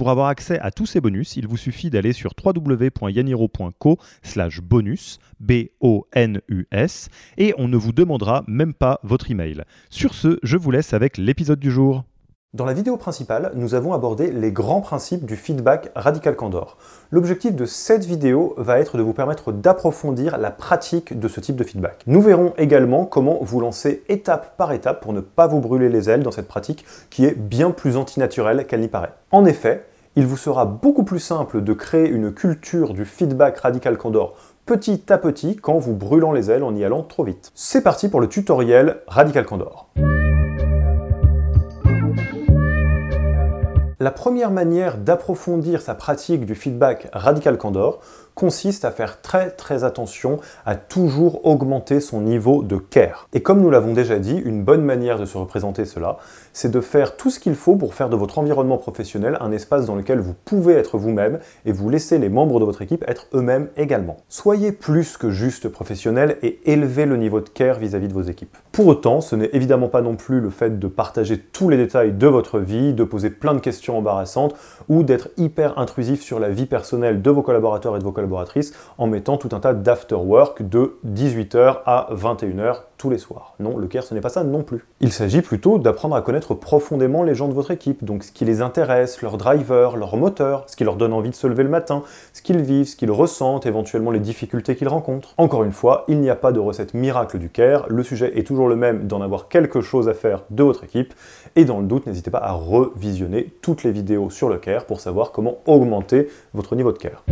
Pour avoir accès à tous ces bonus, il vous suffit d'aller sur www.yaniro.co slash bonus, B-O-N-U-S, et on ne vous demandera même pas votre email. Sur ce, je vous laisse avec l'épisode du jour. Dans la vidéo principale, nous avons abordé les grands principes du feedback Radical Candor. L'objectif de cette vidéo va être de vous permettre d'approfondir la pratique de ce type de feedback. Nous verrons également comment vous lancer étape par étape pour ne pas vous brûler les ailes dans cette pratique qui est bien plus antinaturelle qu'elle n'y paraît. En effet, il vous sera beaucoup plus simple de créer une culture du feedback Radical Candor petit à petit qu'en vous brûlant les ailes en y allant trop vite. C'est parti pour le tutoriel Radical Candor. La première manière d'approfondir sa pratique du feedback Radical Candor consiste à faire très très attention à toujours augmenter son niveau de care. Et comme nous l'avons déjà dit, une bonne manière de se représenter cela, c'est de faire tout ce qu'il faut pour faire de votre environnement professionnel un espace dans lequel vous pouvez être vous-même et vous laisser les membres de votre équipe être eux-mêmes également. Soyez plus que juste professionnel et élevez le niveau de care vis-à-vis de vos équipes. Pour autant, ce n'est évidemment pas non plus le fait de partager tous les détails de votre vie, de poser plein de questions embarrassantes ou d'être hyper intrusif sur la vie personnelle de vos collaborateurs et de vos en mettant tout un tas d'after work de 18h à 21h tous les soirs. Non, le care, ce n'est pas ça non plus. Il s'agit plutôt d'apprendre à connaître profondément les gens de votre équipe, donc ce qui les intéresse, leurs drivers, leurs moteurs, ce qui leur donne envie de se lever le matin, ce qu'ils vivent, ce qu'ils ressentent, éventuellement les difficultés qu'ils rencontrent. Encore une fois, il n'y a pas de recette miracle du care, le sujet est toujours le même d'en avoir quelque chose à faire de votre équipe, et dans le doute, n'hésitez pas à revisionner toutes les vidéos sur le care pour savoir comment augmenter votre niveau de care.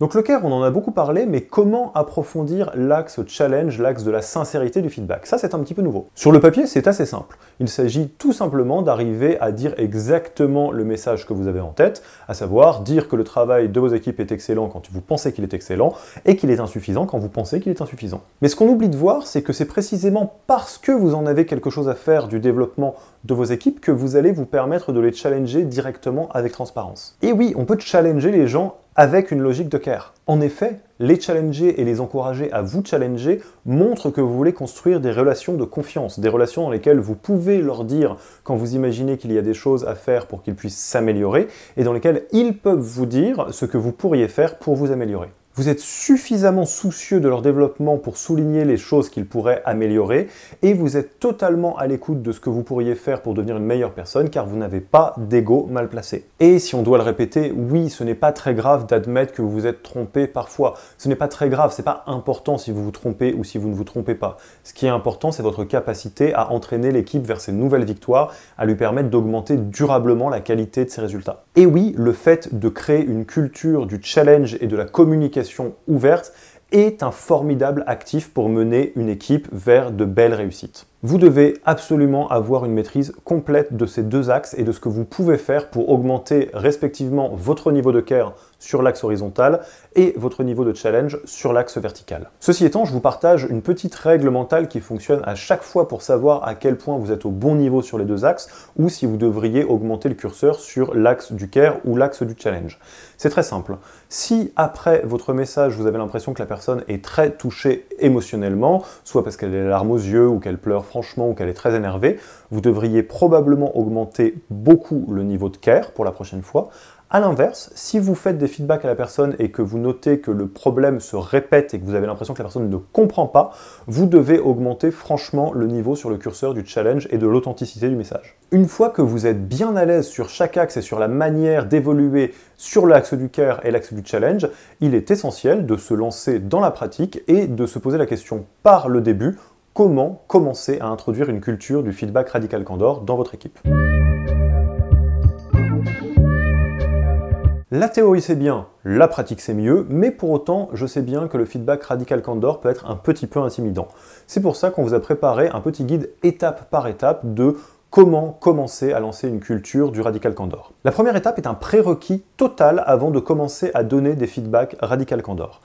Donc le care, on en a beaucoup parlé, mais comment approfondir l'axe challenge, l'axe de la sincérité du feedback? Ça, c'est un petit peu nouveau. Sur le papier, c'est assez simple. Il s'agit tout simplement d'arriver à dire exactement le message que vous avez en tête, à savoir dire que le travail de vos équipes est excellent quand vous pensez qu'il est excellent, et qu'il est insuffisant quand vous pensez qu'il est insuffisant. Mais ce qu'on oublie de voir, c'est que c'est précisément parce que vous en avez quelque chose à faire du développement de vos équipes que vous allez vous permettre de les challenger directement avec transparence. Et oui, on peut challenger les gens avec une logique de care. En effet, les challenger et les encourager à vous challenger montrent que vous voulez construire des relations de confiance, des relations dans lesquelles vous pouvez leur dire quand vous imaginez qu'il y a des choses à faire pour qu'ils puissent s'améliorer et dans lesquelles ils peuvent vous dire ce que vous pourriez faire pour vous améliorer vous êtes suffisamment soucieux de leur développement pour souligner les choses qu'ils pourraient améliorer, et vous êtes totalement à l'écoute de ce que vous pourriez faire pour devenir une meilleure personne, car vous n'avez pas d'ego mal placé. Et si on doit le répéter, oui, ce n'est pas très grave d'admettre que vous vous êtes trompé parfois. Ce n'est pas très grave, c'est pas important si vous vous trompez ou si vous ne vous trompez pas. Ce qui est important, c'est votre capacité à entraîner l'équipe vers ces nouvelles victoires, à lui permettre d'augmenter durablement la qualité de ses résultats. Et oui, le fait de créer une culture du challenge et de la communication ouverte est un formidable actif pour mener une équipe vers de belles réussites. Vous devez absolument avoir une maîtrise complète de ces deux axes et de ce que vous pouvez faire pour augmenter respectivement votre niveau de care sur l'axe horizontal et votre niveau de challenge sur l'axe vertical. Ceci étant, je vous partage une petite règle mentale qui fonctionne à chaque fois pour savoir à quel point vous êtes au bon niveau sur les deux axes ou si vous devriez augmenter le curseur sur l'axe du care ou l'axe du challenge. C'est très simple. Si après votre message, vous avez l'impression que la personne est très touchée émotionnellement, soit parce qu'elle a les larmes aux yeux ou qu'elle pleure franchement ou qu'elle est très énervée, vous devriez probablement augmenter beaucoup le niveau de care pour la prochaine fois. A l'inverse, si vous faites des feedbacks à la personne et que vous notez que le problème se répète et que vous avez l'impression que la personne ne comprend pas, vous devez augmenter franchement le niveau sur le curseur du challenge et de l'authenticité du message. Une fois que vous êtes bien à l'aise sur chaque axe et sur la manière d'évoluer sur l'axe du care et l'axe du challenge, il est essentiel de se lancer dans la pratique et de se poser la question par le début comment commencer à introduire une culture du feedback radical candor dans votre équipe. La théorie c'est bien, la pratique c'est mieux, mais pour autant je sais bien que le feedback radical candor peut être un petit peu intimidant. C'est pour ça qu'on vous a préparé un petit guide étape par étape de comment commencer à lancer une culture du radical candor. La première étape est un prérequis total avant de commencer à donner des feedbacks radical candor.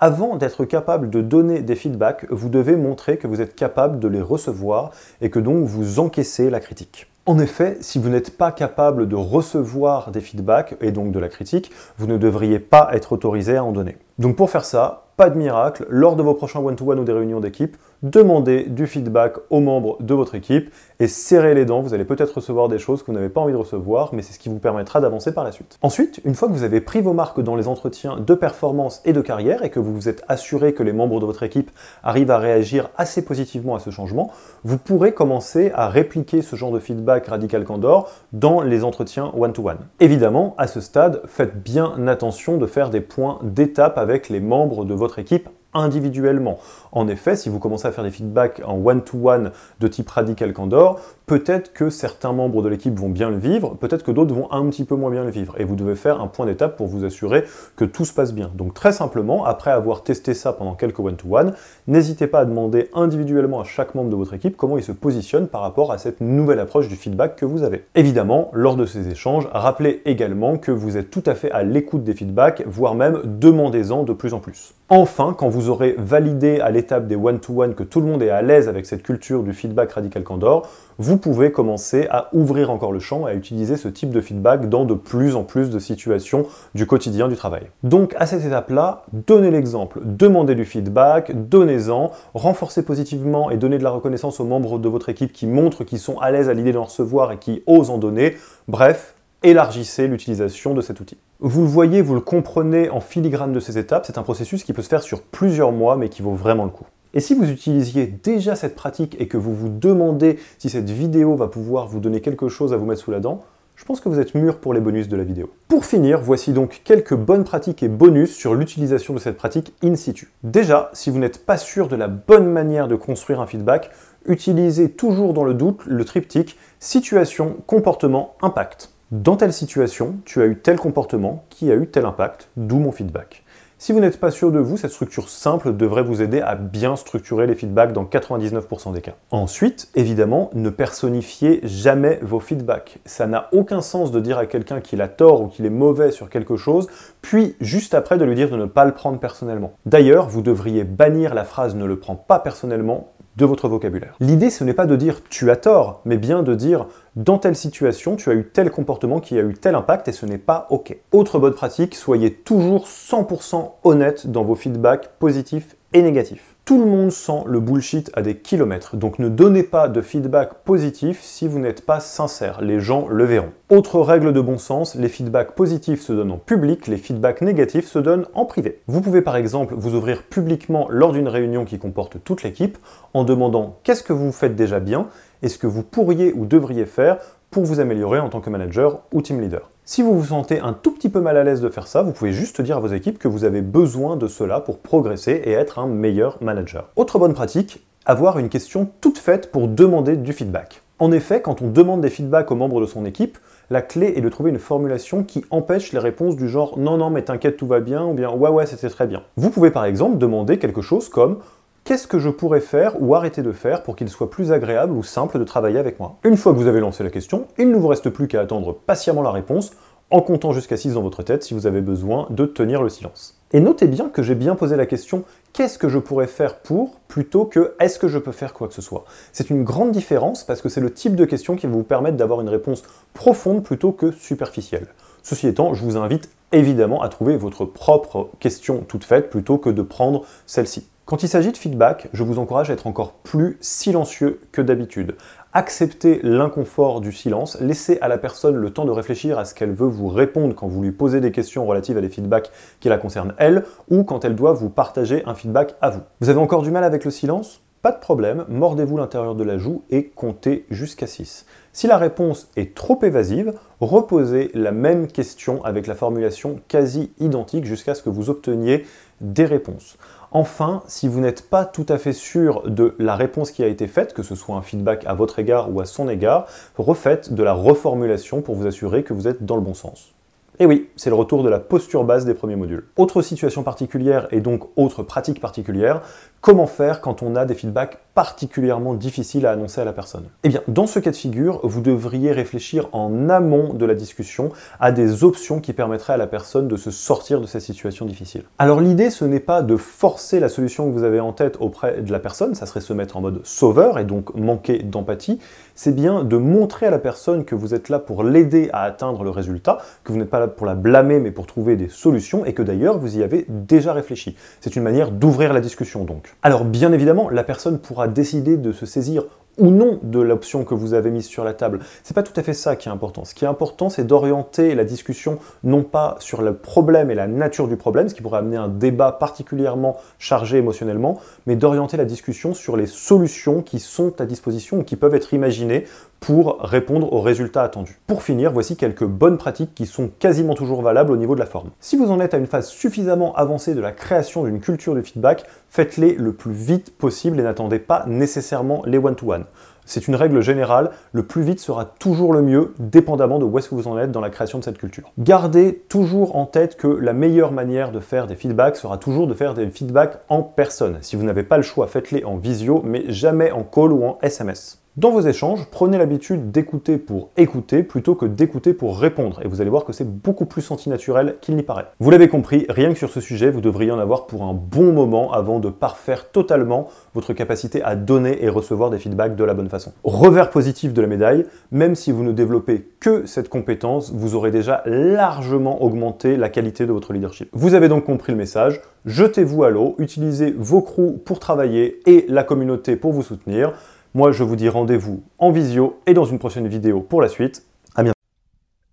Avant d'être capable de donner des feedbacks, vous devez montrer que vous êtes capable de les recevoir et que donc vous encaissez la critique. En effet, si vous n'êtes pas capable de recevoir des feedbacks et donc de la critique, vous ne devriez pas être autorisé à en donner. Donc pour faire ça, pas de miracle, lors de vos prochains one-to-one ou des réunions d'équipe, demandez du feedback aux membres de votre équipe et serrez les dents. Vous allez peut-être recevoir des choses que vous n'avez pas envie de recevoir, mais c'est ce qui vous permettra d'avancer par la suite. Ensuite, une fois que vous avez pris vos marques dans les entretiens de performance et de carrière et que vous vous êtes assuré que les membres de votre équipe arrivent à réagir assez positivement à ce changement, vous pourrez commencer à répliquer ce genre de feedback radical candor dans les entretiens one-to-one. Évidemment, à ce stade, faites bien attention de faire des points d'étape avec les membres de votre équipe individuellement. En effet, si vous commencez à faire des feedbacks en one-to-one de type radical candor, peut-être que certains membres de l'équipe vont bien le vivre, peut-être que d'autres vont un petit peu moins bien le vivre. Et vous devez faire un point d'étape pour vous assurer que tout se passe bien. Donc très simplement, après avoir testé ça pendant quelques one-to-one, n'hésitez pas à demander individuellement à chaque membre de votre équipe comment il se positionne par rapport à cette nouvelle approche du feedback que vous avez. Évidemment, lors de ces échanges, rappelez également que vous êtes tout à fait à l'écoute des feedbacks, voire même demandez-en de plus en plus. Enfin, quand vous aurez validé à l'étape des one-to-one que tout le monde est à l'aise avec cette culture du feedback radical candor, vous pouvez commencer à ouvrir encore le champ et à utiliser ce type de feedback dans de plus en plus de situations du quotidien du travail. Donc à cette étape-là, donnez l'exemple, demandez du feedback, donnez-en, renforcez positivement et donnez de la reconnaissance aux membres de votre équipe qui montrent qu'ils sont à l'aise à l'idée d'en recevoir et qui osent en donner. Bref, élargissez l'utilisation de cet outil. Vous le voyez, vous le comprenez en filigrane de ces étapes, c'est un processus qui peut se faire sur plusieurs mois mais qui vaut vraiment le coup. Et si vous utilisiez déjà cette pratique et que vous vous demandez si cette vidéo va pouvoir vous donner quelque chose à vous mettre sous la dent, je pense que vous êtes mûr pour les bonus de la vidéo. Pour finir, voici donc quelques bonnes pratiques et bonus sur l'utilisation de cette pratique in situ. Déjà, si vous n'êtes pas sûr de la bonne manière de construire un feedback, utilisez toujours dans le doute le triptyque situation, comportement, impact. Dans telle situation, tu as eu tel comportement qui a eu tel impact, d'où mon feedback. Si vous n'êtes pas sûr de vous, cette structure simple devrait vous aider à bien structurer les feedbacks dans 99% des cas. Ensuite, évidemment, ne personnifiez jamais vos feedbacks. Ça n'a aucun sens de dire à quelqu'un qu'il a tort ou qu'il est mauvais sur quelque chose, puis juste après de lui dire de ne pas le prendre personnellement. D'ailleurs, vous devriez bannir la phrase ne le prends pas personnellement de votre vocabulaire. L'idée, ce n'est pas de dire tu as tort, mais bien de dire dans telle situation, tu as eu tel comportement qui a eu tel impact et ce n'est pas OK. Autre bonne pratique, soyez toujours 100% honnête dans vos feedbacks positifs et négatifs. Tout le monde sent le bullshit à des kilomètres, donc ne donnez pas de feedback positif si vous n'êtes pas sincère, les gens le verront. Autre règle de bon sens, les feedbacks positifs se donnent en public, les feedbacks négatifs se donnent en privé. Vous pouvez par exemple vous ouvrir publiquement lors d'une réunion qui comporte toute l'équipe en demandant qu'est-ce que vous faites déjà bien? Et ce que vous pourriez ou devriez faire? Pour vous améliorer en tant que manager ou team leader. Si vous vous sentez un tout petit peu mal à l'aise de faire ça, vous pouvez juste dire à vos équipes que vous avez besoin de cela pour progresser et être un meilleur manager. Autre bonne pratique, avoir une question toute faite pour demander du feedback. En effet, quand on demande des feedbacks aux membres de son équipe, la clé est de trouver une formulation qui empêche les réponses du genre non non mais t'inquiète tout va bien ou bien ouais ouais c'était très bien. Vous pouvez par exemple demander quelque chose comme qu'est-ce que je pourrais faire ou arrêter de faire pour qu'il soit plus agréable ou simple de travailler avec moi? Une fois que vous avez lancé la question, il ne vous reste plus qu'à attendre patiemment la réponse en comptant jusqu'à 6 dans votre tête si vous avez besoin de tenir le silence. Et notez bien que j'ai bien posé la question qu'est-ce que je pourrais faire pour plutôt que est-ce que je peux faire quoi que ce soit? C'est une grande différence parce que c'est le type de question qui va vous permettre d'avoir une réponse profonde plutôt que superficielle. Ceci étant, je vous invite évidemment à trouver votre propre question toute faite plutôt que de prendre celle-ci. Quand il s'agit de feedback, je vous encourage à être encore plus silencieux que d'habitude. Acceptez l'inconfort du silence, laissez à la personne le temps de réfléchir à ce qu'elle veut vous répondre quand vous lui posez des questions relatives à des feedbacks qui la concernent elle, ou quand elle doit vous partager un feedback à vous. Vous avez encore du mal avec le silence? Pas de problème, mordez-vous l'intérieur de la joue et comptez jusqu'à 6. Si la réponse est trop évasive, reposez la même question avec la formulation quasi identique jusqu'à ce que vous obteniez des réponses. Enfin, si vous n'êtes pas tout à fait sûr de la réponse qui a été faite, que ce soit un feedback à votre égard ou à son égard, refaites de la reformulation pour vous assurer que vous êtes dans le bon sens. Et oui, c'est le retour de la posture base des premiers modules. Autre situation particulière et donc autre pratique particulière, comment faire quand on a des feedbacks particulièrement difficile à annoncer à la personne Eh bien, dans ce cas de figure, vous devriez réfléchir en amont de la discussion à des options qui permettraient à la personne de se sortir de cette situation difficile. Alors l'idée, ce n'est pas de forcer la solution que vous avez en tête auprès de la personne, ça serait se mettre en mode sauveur et donc manquer d'empathie, c'est bien de montrer à la personne que vous êtes là pour l'aider à atteindre le résultat, que vous n'êtes pas là pour la blâmer mais pour trouver des solutions et que d'ailleurs vous y avez déjà réfléchi. C'est une manière d'ouvrir la discussion donc. Alors bien évidemment, la personne pourra décider de se saisir ou non de l'option que vous avez mise sur la table. C'est pas tout à fait ça qui est important. Ce qui est important, c'est d'orienter la discussion non pas sur le problème et la nature du problème, ce qui pourrait amener un débat particulièrement chargé émotionnellement, mais d'orienter la discussion sur les solutions qui sont à disposition ou qui peuvent être imaginées pour répondre aux résultats attendus. Pour finir, voici quelques bonnes pratiques qui sont quasiment toujours valables au niveau de la forme. Si vous en êtes à une phase suffisamment avancée de la création d'une culture de feedback, faites-les le plus vite possible et n'attendez pas nécessairement les one-to-one. C'est une règle générale, le plus vite sera toujours le mieux, dépendamment de où est-ce que vous en êtes dans la création de cette culture. Gardez toujours en tête que la meilleure manière de faire des feedbacks sera toujours de faire des feedbacks en personne. Si vous n'avez pas le choix, faites-les en visio, mais jamais en call ou en SMS. Dans vos échanges, prenez l'habitude d'écouter pour écouter plutôt que d'écouter pour répondre, et vous allez voir que c'est beaucoup plus senti-naturel qu'il n'y paraît. Vous l'avez compris, rien que sur ce sujet, vous devriez en avoir pour un bon moment avant de parfaire totalement votre capacité à donner et recevoir des feedbacks de la bonne façon. Revers positif de la médaille, même si vous ne développez que cette compétence, vous aurez déjà largement augmenté la qualité de votre leadership. Vous avez donc compris le message, jetez-vous à l'eau, utilisez vos crews pour travailler et la communauté pour vous soutenir. Moi, je vous dis rendez-vous en visio et dans une prochaine vidéo pour la suite.